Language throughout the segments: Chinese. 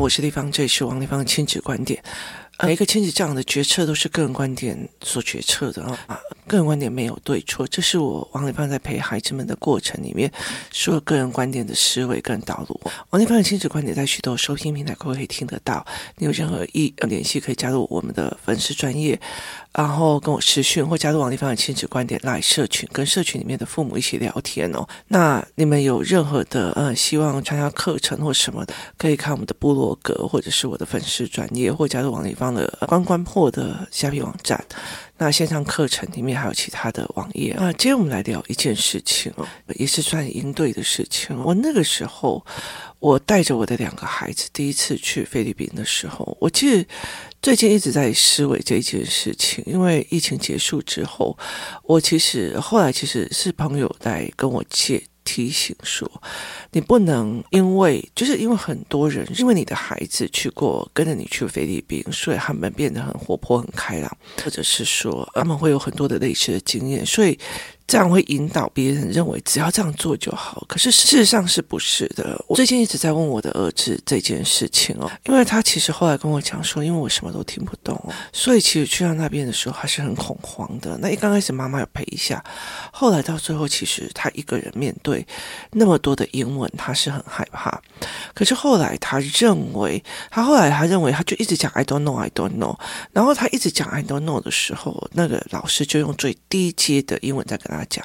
我是丽芳，这里是王立芳的亲子观点。每一个亲子这样的决策都是个人观点所决策的啊，个人观点没有对错，这是我王立芳在陪孩子们的过程里面说个人观点的思维跟道路。王立芳的亲子观点在许多收听平台都可以听得到，你有任何意联系可以加入我们的粉丝专业，然后跟我私讯或加入王立芳的亲子观点来社群，跟社群里面的父母一起聊天哦。那你们有任何的呃希望参加课程或什么的，可以看我们的部落格或者是我的粉丝专业，或加入王立芳的关关破的虾皮网站，那线上课程里面还有其他的网页啊。今天我们来聊一件事情哦，也是算应对的事情。我那个时候，我带着我的两个孩子第一次去菲律宾的时候，我其实最近一直在思维这件事情，因为疫情结束之后，我其实后来其实是朋友在跟我借。提醒说，你不能因为就是因为很多人因为你的孩子去过跟着你去菲律宾，所以他们变得很活泼、很开朗，或者是说他们会有很多的类似的经验，所以。这样会引导别人认为只要这样做就好，可是事实上是不是的？我最近一直在问我的儿子这件事情哦，因为他其实后来跟我讲说，因为我什么都听不懂，所以其实去到那边的时候他是很恐慌的。那一刚开始妈妈有陪一下，后来到最后其实他一个人面对那么多的英文，他是很害怕。可是后来他认为，他后来他认为他就一直讲 I don't know, I don't know，然后他一直讲 I don't know 的时候，那个老师就用最低阶的英文在跟他。他讲，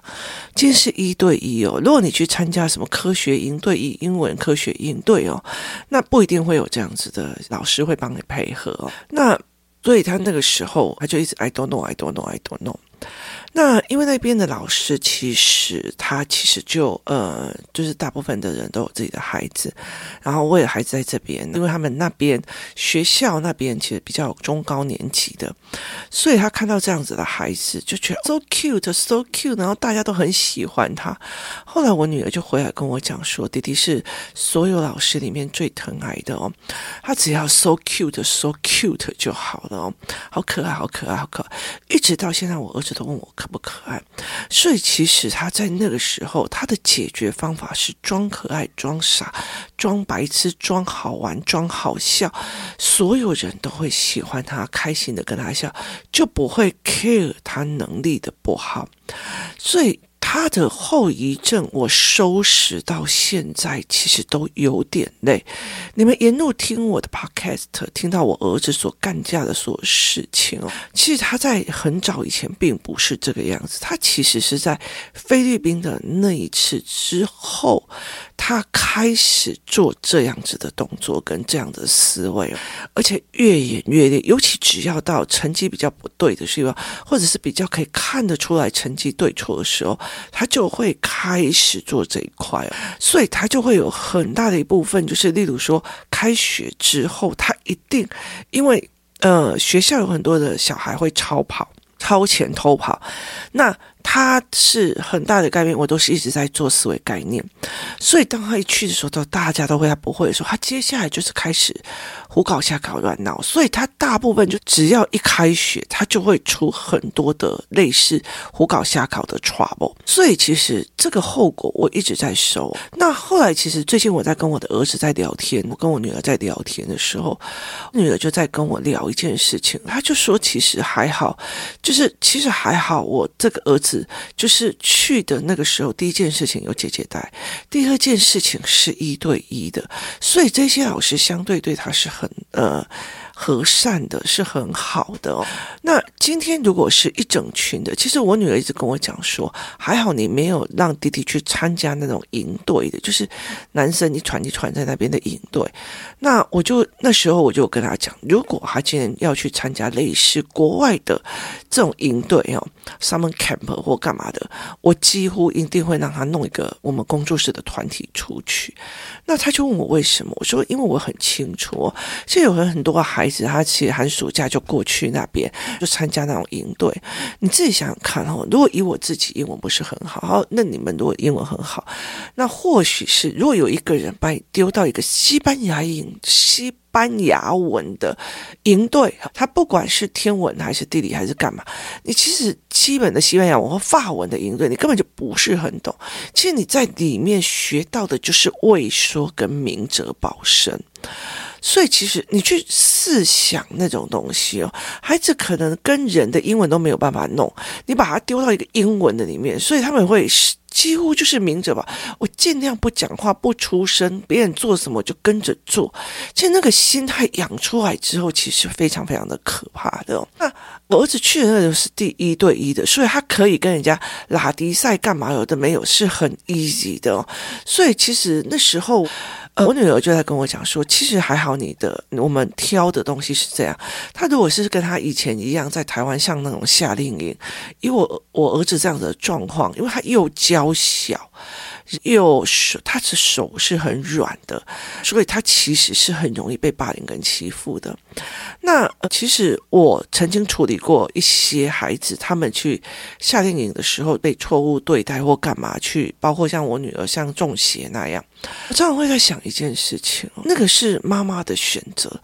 今天是一对一哦。如果你去参加什么科学营队、英文科学营对哦，那不一定会有这样子的老师会帮你配合。那所以他那个时候他就一直 I don't know, I don't know, I don't know。那因为那边的老师其实他其实就呃，就是大部分的人都有自己的孩子，然后我也孩子在这边，因为他们那边学校那边其实比较中高年级的，所以他看到这样子的孩子就觉得 so cute, so cute，然后大家都很喜欢他。后来我女儿就回来跟我讲说，弟弟是所有老师里面最疼爱的哦，他只要 so cute, so cute 就好了哦，好可爱，好可爱，好可爱。一直到现在，我儿子都问我。不可爱？所以其实他在那个时候，他的解决方法是装可爱、装傻、装白痴、装好玩、装好笑，所有人都会喜欢他，开心的跟他笑，就不会 care 他能力的不好。所以。他的后遗症，我收拾到现在其实都有点累。你们沿路听我的 podcast，听到我儿子所干架的所有事情哦，其实他在很早以前并不是这个样子。他其实是在菲律宾的那一次之后，他开始做这样子的动作跟这样的思维，而且越演越烈。尤其只要到成绩比较不对的时候，或者是比较可以看得出来成绩对错的时候。他就会开始做这一块，所以他就会有很大的一部分，就是例如说，开学之后，他一定因为呃学校有很多的小孩会超跑、超前偷跑，那。他是很大的概念，我都是一直在做思维概念，所以当他一去的时候，都大家都会他不会的时候，他接下来就是开始胡搞瞎搞乱闹，所以他大部分就只要一开学，他就会出很多的类似胡搞瞎搞的 trouble，所以其实这个后果我一直在收。那后来其实最近我在跟我的儿子在聊天，我跟我女儿在聊天的时候，女儿就在跟我聊一件事情，她就说其实还好，就是其实还好，我这个儿子。就是去的那个时候，第一件事情有姐姐带，第二件事情是一对一的，所以这些老师相对对他是很呃。和善的是很好的哦。那今天如果是一整群的，其实我女儿一直跟我讲说，还好你没有让弟弟去参加那种营队的，就是男生一团一团在那边的营队。那我就那时候我就跟他讲，如果他今天要去参加类似国外的这种营队哦，summer camp 或干嘛的，我几乎一定会让他弄一个我们工作室的团体出去。那他就问我为什么？我说因为我很清楚，现在有很很多孩。孩子他其实寒暑假就过去那边就参加那种营队，你自己想想看哦。如果以我自己英文不是很好，好，那你们如果英文很好，那或许是如果有一个人把你丢到一个西班牙营、西班牙文的营队，他不管是天文还是地理还是干嘛，你其实基本的西班牙文和法文的营队，你根本就不是很懂。其实你在里面学到的就是畏缩跟明哲保身。所以其实你去试想那种东西哦，孩子可能跟人的英文都没有办法弄，你把他丢到一个英文的里面，所以他们会几乎就是明着吧，我尽量不讲话、不出声，别人做什么就跟着做。其实那个心态养出来之后，其实非常非常的可怕的哦。那我儿子去的那个是第一对一的，所以他可以跟人家拉迪赛干嘛？有的没有，是很 easy 的哦。所以其实那时候。呃，我女儿就在跟我讲说，其实还好，你的我们挑的东西是这样。她如果是跟她以前一样，在台湾像那种夏令营，因为我我儿子这样的状况，因为他又娇小。又手，他的手是很软的，所以他其实是很容易被霸凌跟欺负的。那其实我曾经处理过一些孩子，他们去夏令营的时候被错误对待或干嘛去，包括像我女儿像中邪那样，我常常会在想一件事情，那个是妈妈的选择。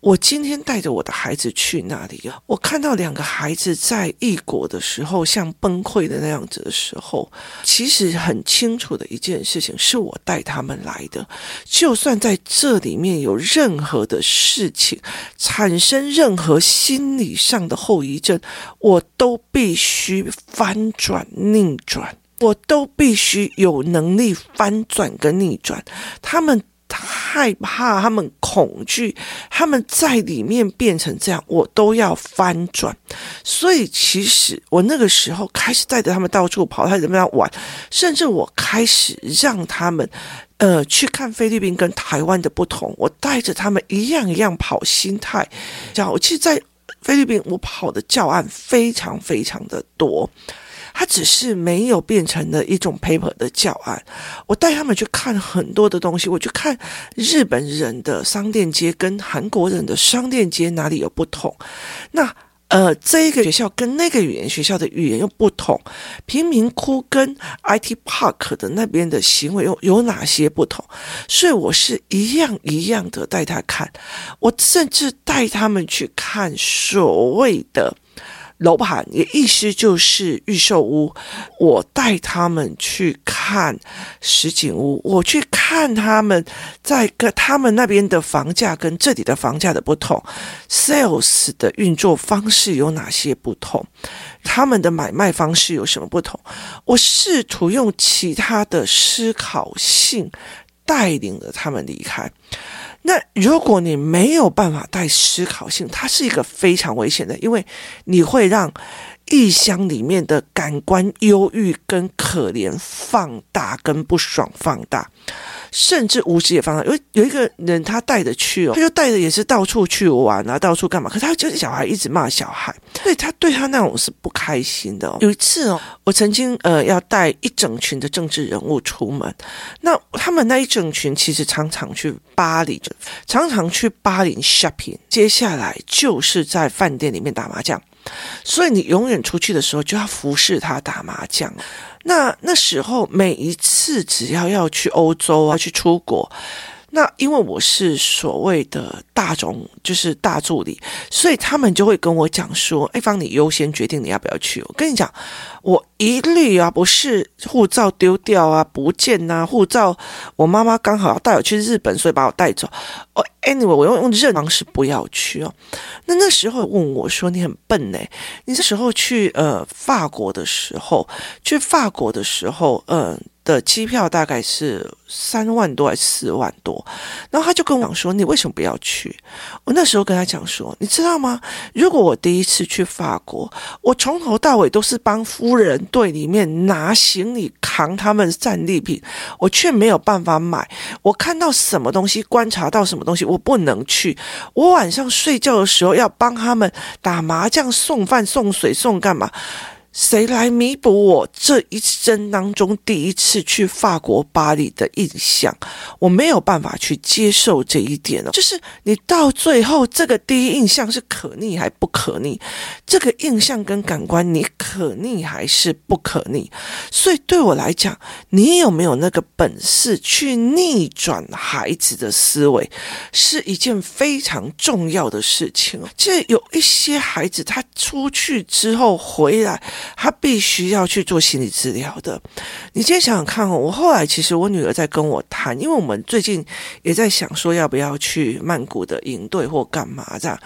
我今天带着我的孩子去那里啊，我看到两个孩子在异国的时候，像崩溃的那样子的时候，其实很清楚的一件事情，是我带他们来的。就算在这里面有任何的事情产生任何心理上的后遗症，我都必须翻转逆转，我都必须有能力翻转跟逆转他们。害怕，他们恐惧，他们在里面变成这样，我都要翻转。所以，其实我那个时候开始带着他们到处跑，他怎么样玩，甚至我开始让他们，呃，去看菲律宾跟台湾的不同。我带着他们一样一样跑，心态这样。我其实，在菲律宾，我跑的教案非常非常的多。他只是没有变成了一种 paper 的教案。我带他们去看很多的东西，我去看日本人的商店街跟韩国人的商店街哪里有不同。那呃，这一个学校跟那个语言学校的语言又不同。贫民窟跟 IT Park 的那边的行为又有哪些不同？所以我是一样一样的带他看。我甚至带他们去看所谓的。楼盘也意思就是预售屋，我带他们去看实景屋，我去看他们在跟他们那边的房价跟这里的房价的不同，sales 的运作方式有哪些不同，他们的买卖方式有什么不同，我试图用其他的思考性带领着他们离开。那如果你没有办法带思考性，它是一个非常危险的，因为你会让异乡里面的感官忧郁跟可怜放大，跟不爽放大。甚至无知也放大，因为有一个人他带着去哦，他就带着也是到处去玩啊，到处干嘛？可是他就是小孩一直骂小孩，所以他对他那种是不开心的哦。有一次哦，我曾经呃要带一整群的政治人物出门，那他们那一整群其实常常去巴黎，常常去巴黎 shopping，接下来就是在饭店里面打麻将，所以你永远出去的时候就要服侍他打麻将。那那时候，每一次只要要去欧洲啊，去出国。那因为我是所谓的大总，就是大助理，所以他们就会跟我讲说：“哎，方，你优先决定你要不要去。”我跟你讲，我一律啊，不是护照丢掉啊，不见呐，护照我妈妈刚好要带我去日本，所以把我带走。哦，anyway，我用用任方式不要去哦。那那时候问我说：“你很笨呢？你这时候去呃法国的时候，去法国的时候，嗯、”的机票大概是三万多还是四万多，然后他就跟我讲说：“你为什么不要去？”我那时候跟他讲说：“你知道吗？如果我第一次去法国，我从头到尾都是帮夫人队里面拿行李、扛他们战利品，我却没有办法买。我看到什么东西，观察到什么东西，我不能去。我晚上睡觉的时候要帮他们打麻将、送饭、送水、送干嘛？”谁来弥补我这一生当中第一次去法国巴黎的印象？我没有办法去接受这一点哦。就是你到最后，这个第一印象是可逆还不可逆？这个印象跟感官，你可逆还是不可逆？所以对我来讲，你有没有那个本事去逆转孩子的思维，是一件非常重要的事情。这有一些孩子，他出去之后回来。他必须要去做心理治疗的。你今天想想看，我后来其实我女儿在跟我谈，因为我们最近也在想说要不要去曼谷的营队或干嘛这样，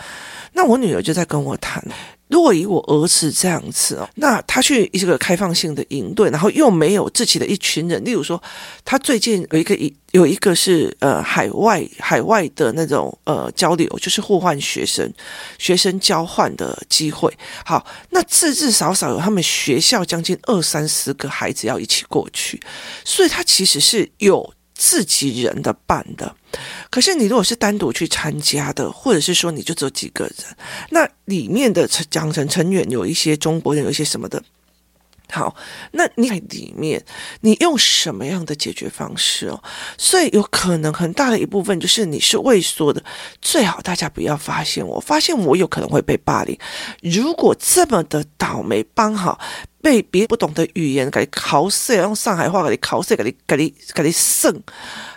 那我女儿就在跟我谈。如果以我儿子这样子哦，那他去一个开放性的营队，然后又没有自己的一群人，例如说，他最近有一个一有一个是呃海外海外的那种呃交流，就是互换学生学生交换的机会。好，那至至少少有他们学校将近二三十个孩子要一起过去，所以他其实是有。自己人的办的，可是你如果是单独去参加的，或者是说你就只有几个人，那里面的讲成成员有一些中国人，有一些什么的。好，那你在里面，你用什么样的解决方式哦？所以有可能很大的一部分就是你是畏缩的，最好大家不要发现我，发现我有可能会被霸凌。如果这么的倒霉，帮好被别不懂的语言给你考死，用上海话给你考死，给你给你给你胜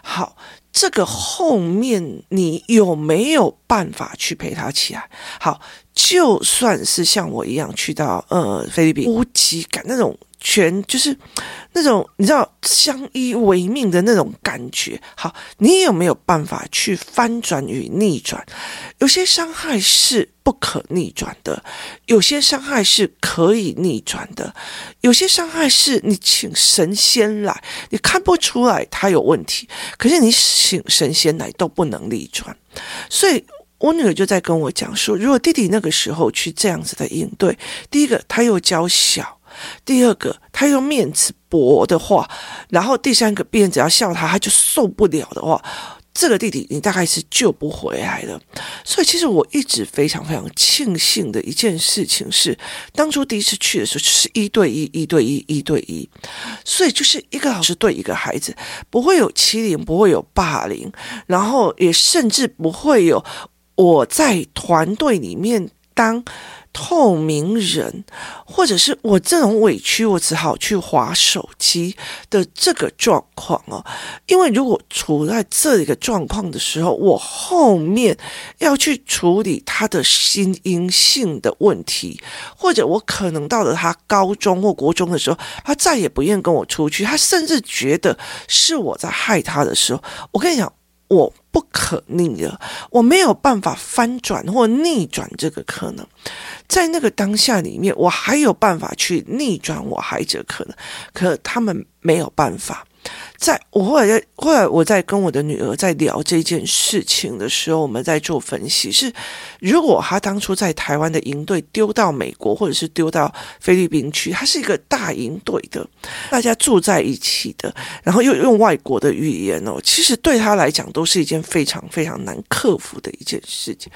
好。这个后面你有没有办法去陪他起来？好，就算是像我一样去到呃菲律宾，无极感那种。全就是那种你知道相依为命的那种感觉。好，你有没有办法去翻转与逆转？有些伤害是不可逆转的，有些伤害是可以逆转的，有些伤害是你请神仙来，你看不出来他有问题，可是你请神仙来都不能逆转。所以我女儿就在跟我讲说，如果弟弟那个时候去这样子的应对，第一个他又娇小。第二个，他用面子薄的话，然后第三个，别人只要笑他，他就受不了的话，这个弟弟你大概是救不回来的。所以，其实我一直非常非常庆幸的一件事情是，当初第一次去的时候，就是一对一、一对一、一对一，所以就是一个老师对一个孩子，不会有欺凌，不会有霸凌，然后也甚至不会有我在团队里面当。透明人，或者是我这种委屈，我只好去划手机的这个状况哦。因为如果处在这个状况的时候，我后面要去处理他的心因性的问题，或者我可能到了他高中或国中的时候，他再也不愿跟我出去，他甚至觉得是我在害他的时候，我跟你讲，我不可逆的，我没有办法翻转或逆转这个可能。在那个当下里面，我还有办法去逆转我孩子的可能，可他们没有办法。在我后来在后来我在跟我的女儿在聊这件事情的时候，我们在做分析，是如果他当初在台湾的营队丢到美国或者是丢到菲律宾去，他是一个大营队的，大家住在一起的，然后又用外国的语言哦，其实对他来讲都是一件非常非常难克服的一件事情。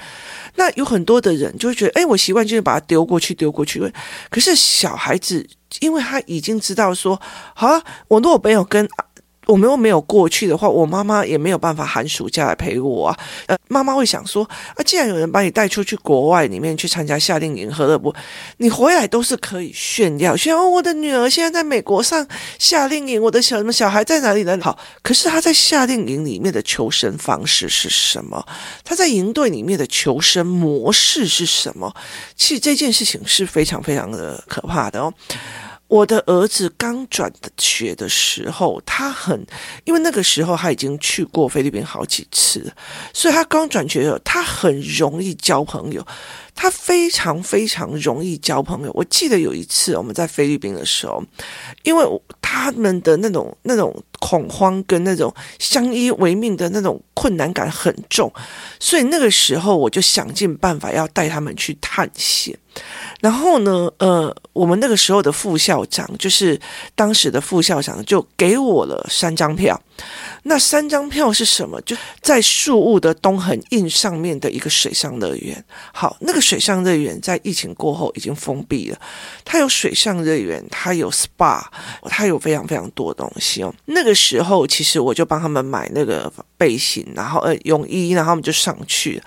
那有很多的人就会觉得，哎，我习惯就是把他丢过去，丢过去。可是小孩子，因为他已经知道说，好啊，我如果没有跟。我们又没有过去的话，我妈妈也没有办法寒暑假来陪我啊。呃，妈妈会想说，啊，既然有人把你带出去国外里面去参加夏令营，何乐不？你回来都是可以炫耀，炫耀，哦，我的女儿现在在美国上夏令营，我的小什么小孩在哪里呢？好，可是他在夏令营里面的求生方式是什么？他在营队里面的求生模式是什么？其实这件事情是非常非常的可怕的哦。我的儿子刚转学的时候，他很，因为那个时候他已经去过菲律宾好几次，所以他刚转学的时候，他很容易交朋友。他非常非常容易交朋友。我记得有一次我们在菲律宾的时候，因为他们的那种那种恐慌跟那种相依为命的那种困难感很重，所以那个时候我就想尽办法要带他们去探险。然后呢，呃，我们那个时候的副校长就是当时的副校长，就给我了三张票。那三张票是什么？就在树屋的东横印上面的一个水上乐园。好，那个水上乐园在疫情过后已经封闭了。它有水上乐园，它有 SPA，它有非常非常多东西哦。那个时候，其实我就帮他们买那个背心，然后呃泳衣，然后他们就上去了。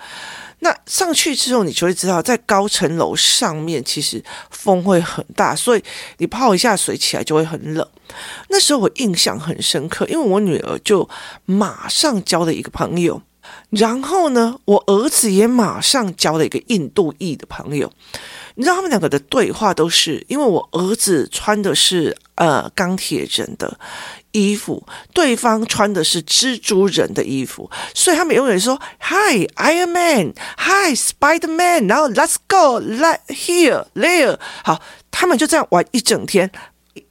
那上去之后，你就会知道，在高层楼上面其实风会很大，所以你泡一下水起来就会很冷。那时候我印象很深刻，因为我女儿就马上交了一个朋友，然后呢，我儿子也马上交了一个印度裔的朋友。你知道他们两个的对话都是因为我儿子穿的是呃钢铁人的衣服，对方穿的是蜘蛛人的衣服，所以他们永远说 Hi Iron Man，Hi Spider Man，然后 Let's go，Let here there，好，他们就这样玩一整天。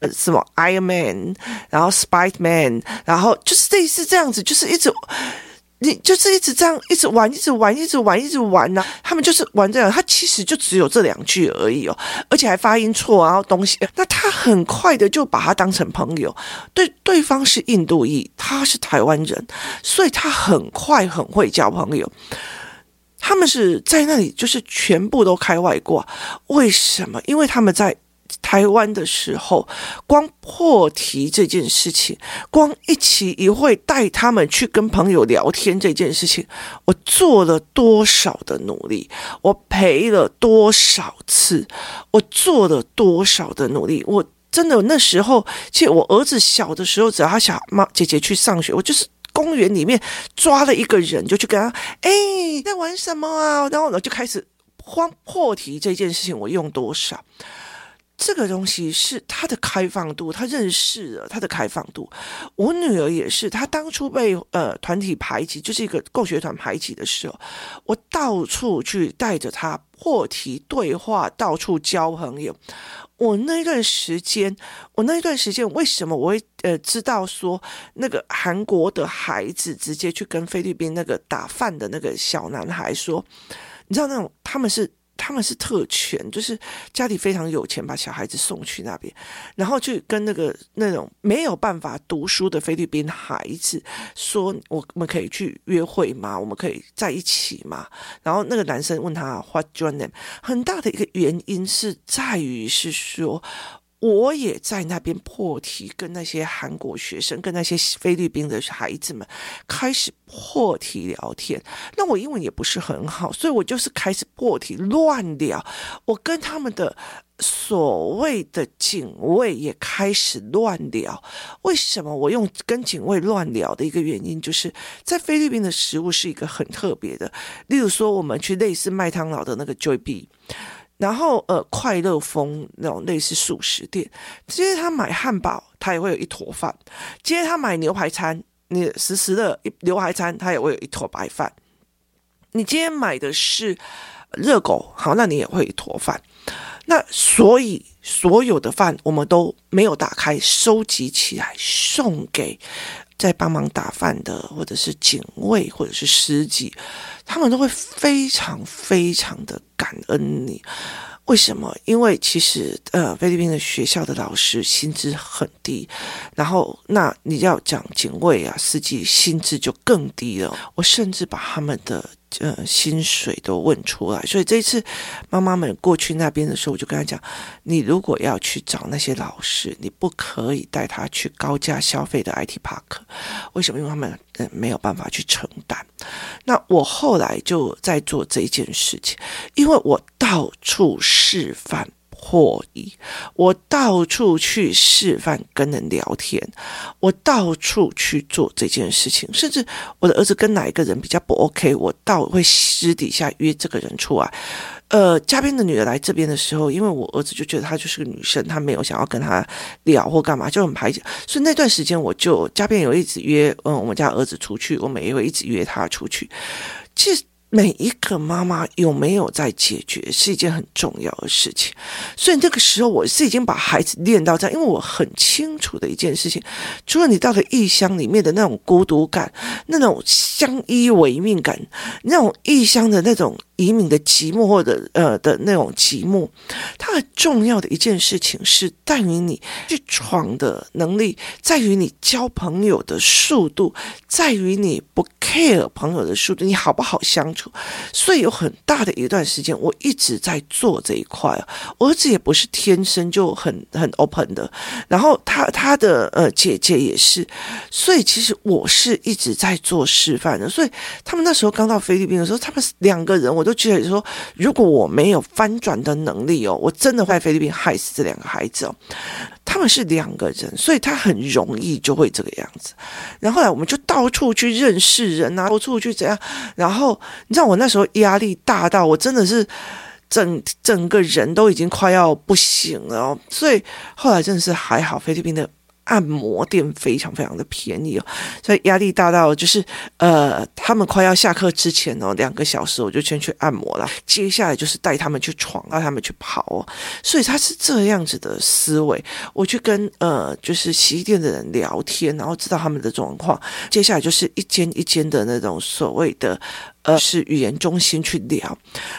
呃，什么 Iron Man，然后 Spider Man，然后就是类似这样子，就是一直，你就是一直这样，一直玩，一直玩，一直玩，一直玩呢、啊。他们就是玩这样，他其实就只有这两句而已哦，而且还发音错，然后东西，那他很快的就把他当成朋友。对，对方是印度裔，他是台湾人，所以他很快很会交朋友。他们是在那里，就是全部都开外挂。为什么？因为他们在。台湾的时候，光破题这件事情，光一期一会带他们去跟朋友聊天这件事情，我做了多少的努力，我赔了多少次，我做了多少的努力，我真的那时候，其实我儿子小的时候，只要他想妈姐姐去上学，我就是公园里面抓了一个人，就去跟他，哎，在玩什么啊？然后我就开始慌破题这件事情，我用多少？这个东西是他的开放度，他认识了他的开放度。我女儿也是，她当初被呃团体排挤，就是一个共学团排挤的时候，我到处去带着她破题对话，到处交朋友。我那一段时间，我那一段时间为什么我会呃知道说那个韩国的孩子直接去跟菲律宾那个打饭的那个小男孩说，你知道那种他们是。他们是特权，就是家里非常有钱，把小孩子送去那边，然后去跟那个那种没有办法读书的菲律宾孩子说：“我们可以去约会吗？我们可以在一起吗？”然后那个男生问他：“What's your name？” 很大的一个原因是在于是说。我也在那边破题，跟那些韩国学生、跟那些菲律宾的孩子们开始破题聊天。那我英文也不是很好，所以我就是开始破题乱聊。我跟他们的所谓的警卫也开始乱聊。为什么我用跟警卫乱聊的一个原因，就是在菲律宾的食物是一个很特别的。例如说，我们去类似麦当劳的那个 Jollibee。然后，呃，快乐风那种类似素食店，今天他买汉堡，他也会有一坨饭；今天他买牛排餐，你实时的牛排餐，他也会有一坨白饭。你今天买的是热狗，好，那你也会一坨饭。那所以所有的饭我们都没有打开，收集起来送给在帮忙打饭的，或者是警卫，或者是司机。他们都会非常非常的感恩你，为什么？因为其实呃，菲律宾的学校的老师薪资很低，然后那你要讲警卫啊、司机薪资就更低了。我甚至把他们的。呃，薪水都问出来，所以这一次妈妈们过去那边的时候，我就跟他讲：你如果要去找那些老师，你不可以带他去高价消费的 IT Park。为什么？因为他们呃没有办法去承担。那我后来就在做这件事情，因为我到处示范。获益，我到处去示范跟人聊天，我到处去做这件事情，甚至我的儿子跟哪一个人比较不 OK，我到会私底下约这个人出来。呃，嘉宾的女儿来这边的时候，因为我儿子就觉得她就是个女生，他没有想要跟她聊或干嘛，就很排挤，所以那段时间我就嘉宾有一直约，嗯，我们家儿子出去，我每一回一直约他出去，其实。每一个妈妈有没有在解决是一件很重要的事情，所以那个时候我是已经把孩子练到这样，因为我很清楚的一件事情，除了你到了异乡里面的那种孤独感、那种相依为命感、那种异乡的那种。移民的寂寞，或者呃的那种寂寞，它很重要的一件事情是在于你去闯的能力，在于你交朋友的速度，在于你不 care 朋友的速度，你好不好相处。所以有很大的一段时间，我一直在做这一块。我儿子也不是天生就很很 open 的，然后他他的呃姐姐也是，所以其实我是一直在做示范的。所以他们那时候刚到菲律宾的时候，他们两个人我都。就觉得说，如果我没有翻转的能力哦，我真的会在菲律宾害死这两个孩子哦。他们是两个人，所以他很容易就会这个样子。然后来我们就到处去认识人啊，到处去怎样。然后你知道我那时候压力大到我真的是整整个人都已经快要不行了哦。所以后来真的是还好，菲律宾的。按摩店非常非常的便宜哦，所以压力大到就是呃，他们快要下课之前哦，两个小时我就先去按摩了。接下来就是带他们去闯，带他们去跑哦。所以他是这样子的思维。我去跟呃，就是洗衣店的人聊天，然后知道他们的状况。接下来就是一间一间的那种所谓的呃，是语言中心去聊。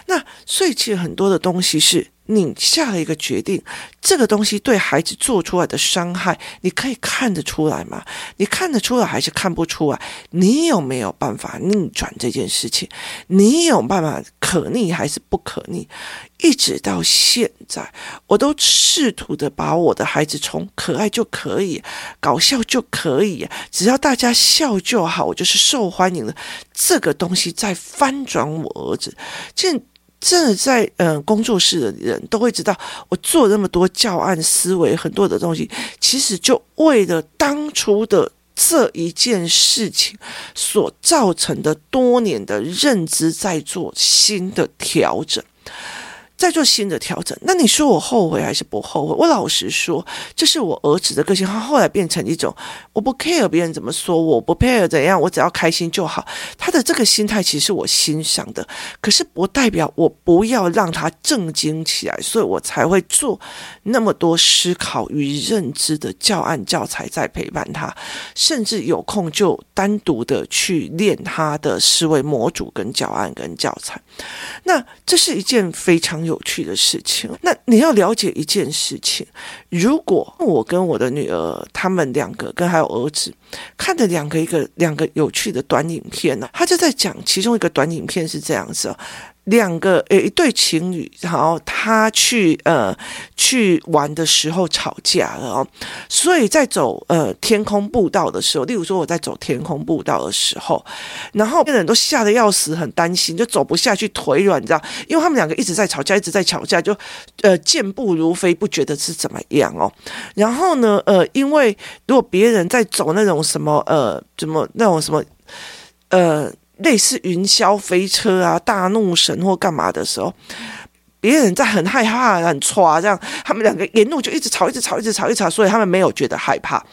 那所以其实很多的东西是。你下了一个决定，这个东西对孩子做出来的伤害，你可以看得出来吗？你看得出来还是看不出来？你有没有办法逆转这件事情？你有办法可逆还是不可逆？一直到现在，我都试图的把我的孩子从可爱就可以，搞笑就可以，只要大家笑就好，我就是受欢迎的。这个东西在翻转我儿子，这真的在嗯、工作室的人都会知道，我做那么多教案思维，很多的东西，其实就为了当初的这一件事情所造成的多年的认知，在做新的调整。再做新的调整，那你说我后悔还是不后悔？我老实说，这是我儿子的个性。他后来变成一种，我不 care 别人怎么说我，不 care 怎样，我只要开心就好。他的这个心态其实我欣赏的，可是不代表我不要让他正经起来，所以我才会做那么多思考与认知的教案教材，在陪伴他，甚至有空就单独的去练他的思维模组、跟教案、跟教材。那这是一件非常有。有趣的事情，那你要了解一件事情：如果我跟我的女儿，他们两个跟还有儿子看着两个一个两个有趣的短影片呢，他就在讲其中一个短影片是这样子。两个呃一对情侣，然后他去呃去玩的时候吵架了哦，所以在走呃天空步道的时候，例如说我在走天空步道的时候，然后别人都吓得要死，很担心，就走不下去，腿软，你知道，因为他们两个一直在吵架，一直在吵架，就呃健步如飞，不觉得是怎么样哦。然后呢，呃，因为如果别人在走那种什么呃怎么那种什么呃。类似云霄飞车啊、大怒神或干嘛的时候，别人在很害怕、很唰这样，他们两个沿路就一直吵、一直吵、一直吵、一直吵，所以他们没有觉得害怕。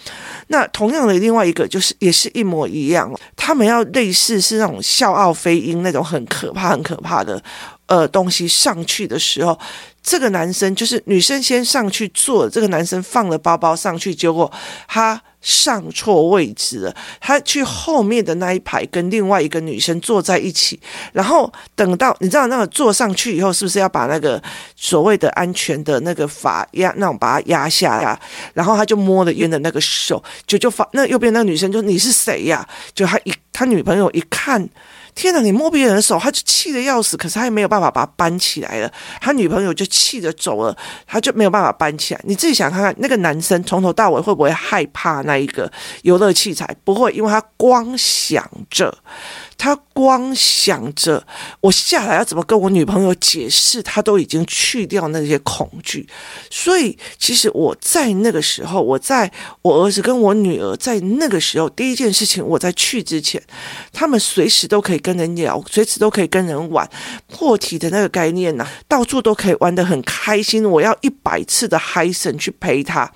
那同样的，另外一个就是也是一模一样，他们要类似是那种笑傲飞鹰那种很可怕、很可怕的呃东西上去的时候。这个男生就是女生先上去坐，这个男生放了包包上去，结果他上错位置了，他去后面的那一排跟另外一个女生坐在一起，然后等到你知道那个坐上去以后，是不是要把那个所谓的安全的那个阀压那种把它压下来，然后他就摸了烟的那个手，就就发那右边那个女生就你是谁呀？就他一他女朋友一看。天哪！你摸别人的手，他就气得要死，可是他也没有办法把它搬起来了。他女朋友就气着走了，他就没有办法搬起来。你自己想看看，那个男生从头到尾会不会害怕那一个游乐器材？不会，因为他光想着。他光想着我下来要怎么跟我女朋友解释，他都已经去掉那些恐惧。所以，其实我在那个时候，我在我儿子跟我女儿在那个时候，第一件事情，我在去之前，他们随时都可以跟人聊，随时都可以跟人玩。破题的那个概念呢、到处都可以玩得很开心。我要一百次的嗨森去陪他。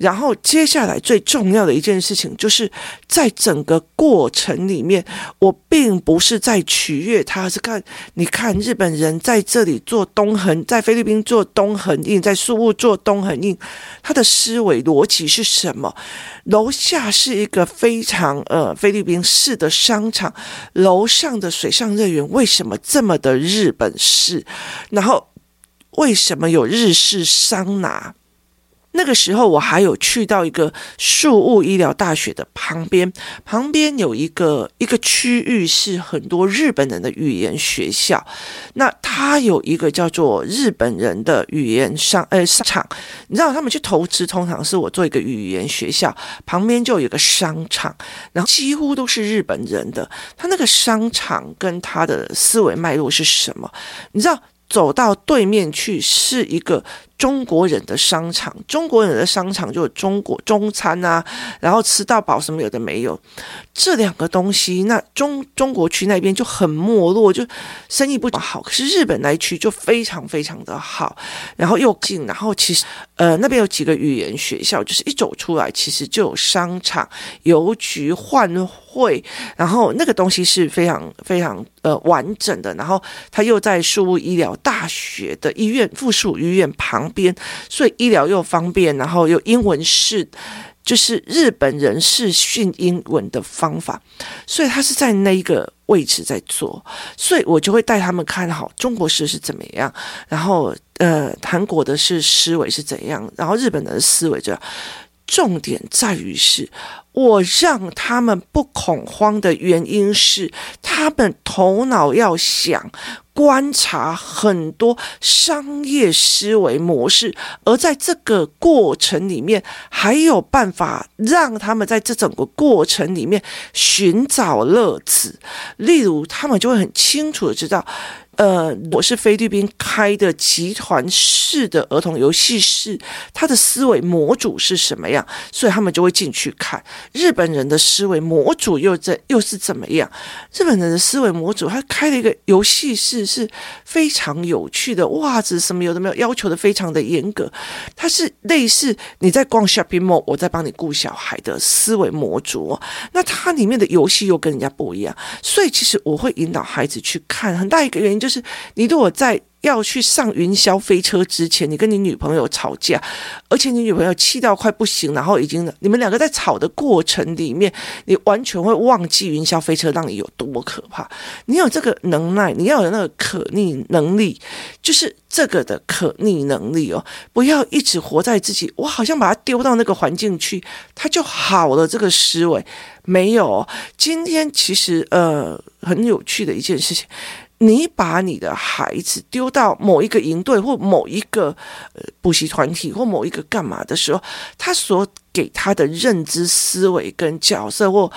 然后接下来最重要的一件事情，就是在整个过程里面，我并不是在取悦他，是看你看日本人在这里做东横，在菲律宾做东横印，在宿雾做东横印，他的思维逻辑是什么？楼下是一个非常呃菲律宾式的商场，楼上的水上乐园为什么这么的日本式？然后为什么有日式桑拿？那个时候，我还有去到一个树物医疗大学的旁边，旁边有一个一个区域是很多日本人的语言学校。那它有一个叫做日本人的语言商呃商场，你知道他们去投资，通常是我做一个语言学校，旁边就有一个商场，然后几乎都是日本人的。他那个商场跟他的思维脉络是什么？你知道？走到对面去是一个中国人的商场，中国人的商场就有中国中餐啊，然后吃到饱什么有的没有，这两个东西，那中中国区那边就很没落，就生意不好。可是日本那一区就非常非常的好，然后又近，然后其实呃那边有几个语言学校，就是一走出来其实就有商场、邮局、换汇，然后那个东西是非常非常呃完整的，然后他又在树屋医疗大学的医院附属医院旁。边，所以医疗又方便，然后又英文是，就是日本人是训英文的方法，所以他是在那一个位置在做，所以我就会带他们看好中国式是怎么样，然后呃韩国的是思维是怎样，然后日本的思维就，重点在于是。我让他们不恐慌的原因是，他们头脑要想观察很多商业思维模式，而在这个过程里面，还有办法让他们在这整个过程里面寻找乐子。例如，他们就会很清楚的知道。呃，我是菲律宾开的集团式的儿童游戏室，他的思维模组是什么样？所以他们就会进去看日本人的思维模组又在又是怎么样？日本人的思维模组，他开了一个游戏室，是非常有趣的，袜子什么有的没有，要求的非常的严格。它是类似你在逛 shopping mall，我在帮你顾小孩的思维模组。那它里面的游戏又跟人家不一样，所以其实我会引导孩子去看，很大一个原因就是。你如果在要去上云霄飞车之前，你跟你女朋友吵架，而且你女朋友气到快不行，然后已经你们两个在吵的过程里面，你完全会忘记云霄飞车让你有多可怕。你有这个能耐，你要有那个可逆能力，就是这个的可逆能力哦，不要一直活在自己，我好像把它丢到那个环境去，它就好了。这个思维没有。今天其实呃很有趣的一件事情。你把你的孩子丢到某一个营队或某一个呃补习团体或某一个干嘛的时候，他所给他的认知思维跟角色或。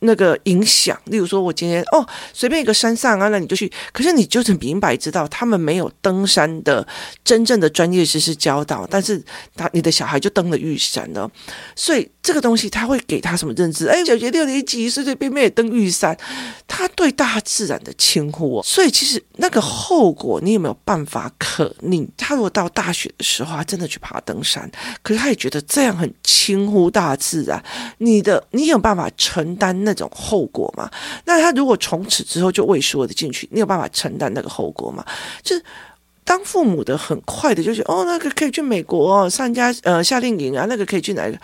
那个影响，例如说，我今天哦，随便一个山上啊，那你就去。可是你就是明白知道，他们没有登山的真正的专业知识教导，但是他你的小孩就登了玉山了。所以这个东西他会给他什么认知？哎，小学六年级随随便便登玉山，他对大自然的轻忽。所以其实那个后果，你有没有办法可逆？他如果到大学的时候，他真的去爬登山，可是他也觉得这样很轻忽大自然。你的你有办法承担？那种后果嘛？那他如果从此之后就畏缩的进去，你有办法承担那个后果吗？就是当父母的很快的就是哦，那个可以去美国哦，上家呃夏令营啊，那个可以去哪个？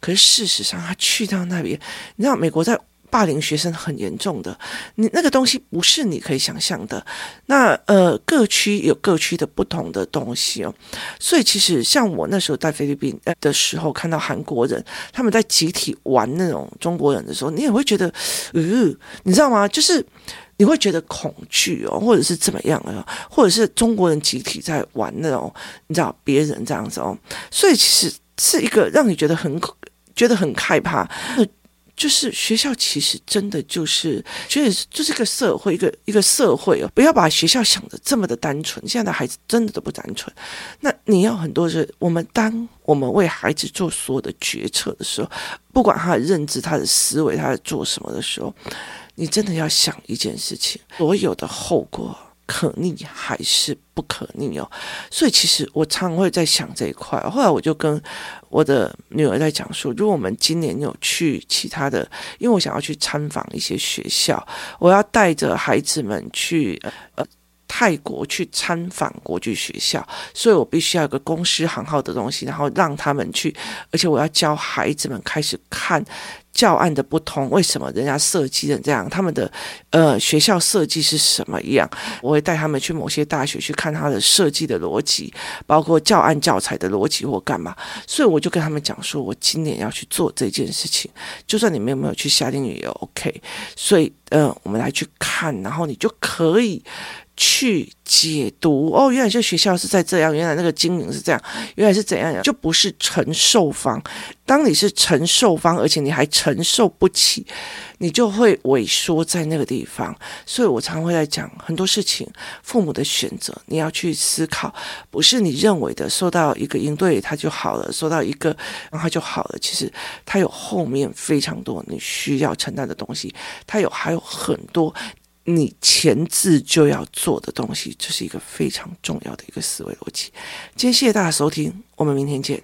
可是事实上，他去到那边，你知道美国在。霸凌学生很严重的，你那个东西不是你可以想象的。那呃，各区有各区的不同的东西哦，所以其实像我那时候在菲律宾的时候，看到韩国人他们在集体玩那种中国人的时候，你也会觉得，呃，你知道吗？就是你会觉得恐惧哦，或者是怎么样啊，或者是中国人集体在玩那种，你知道别人这样子哦，所以其实是一个让你觉得很觉得很害怕。就是学校其实真的就是，觉得就是一个社会，一个一个社会哦，不要把学校想的这么的单纯。现在的孩子真的都不单纯。那你要很多是，我们当我们为孩子做所有的决策的时候，不管他的认知、他的思维、他在做什么的时候，你真的要想一件事情：所有的后果。可逆还是不可逆哦，所以其实我常会在想这一块。后来我就跟我的女儿在讲说，如果我们今年有去其他的，因为我想要去参访一些学校，我要带着孩子们去呃泰国去参访国际学校，所以我必须要有个公司行号的东西，然后让他们去，而且我要教孩子们开始看。教案的不同，为什么人家设计的这样？他们的呃学校设计是什么样？我会带他们去某些大学去看他的设计的逻辑，包括教案教材的逻辑或干嘛。所以我就跟他们讲说，我今年要去做这件事情，就算你们有没有去夏令营也 OK。所以呃，我们来去看，然后你就可以去解读哦，原来这学校是在这样，原来那个经营是这样，原来是怎样，就不是承受方。当你是承受方，而且你还承受不起，你就会萎缩在那个地方。所以我常会在讲很多事情，父母的选择你要去思考，不是你认为的，收到一个应对他就好了，收到一个然后就好了。其实他有后面非常多你需要承担的东西，他有还有很多。你前置就要做的东西，这是一个非常重要的一个思维逻辑。今天谢谢大家收听，我们明天见。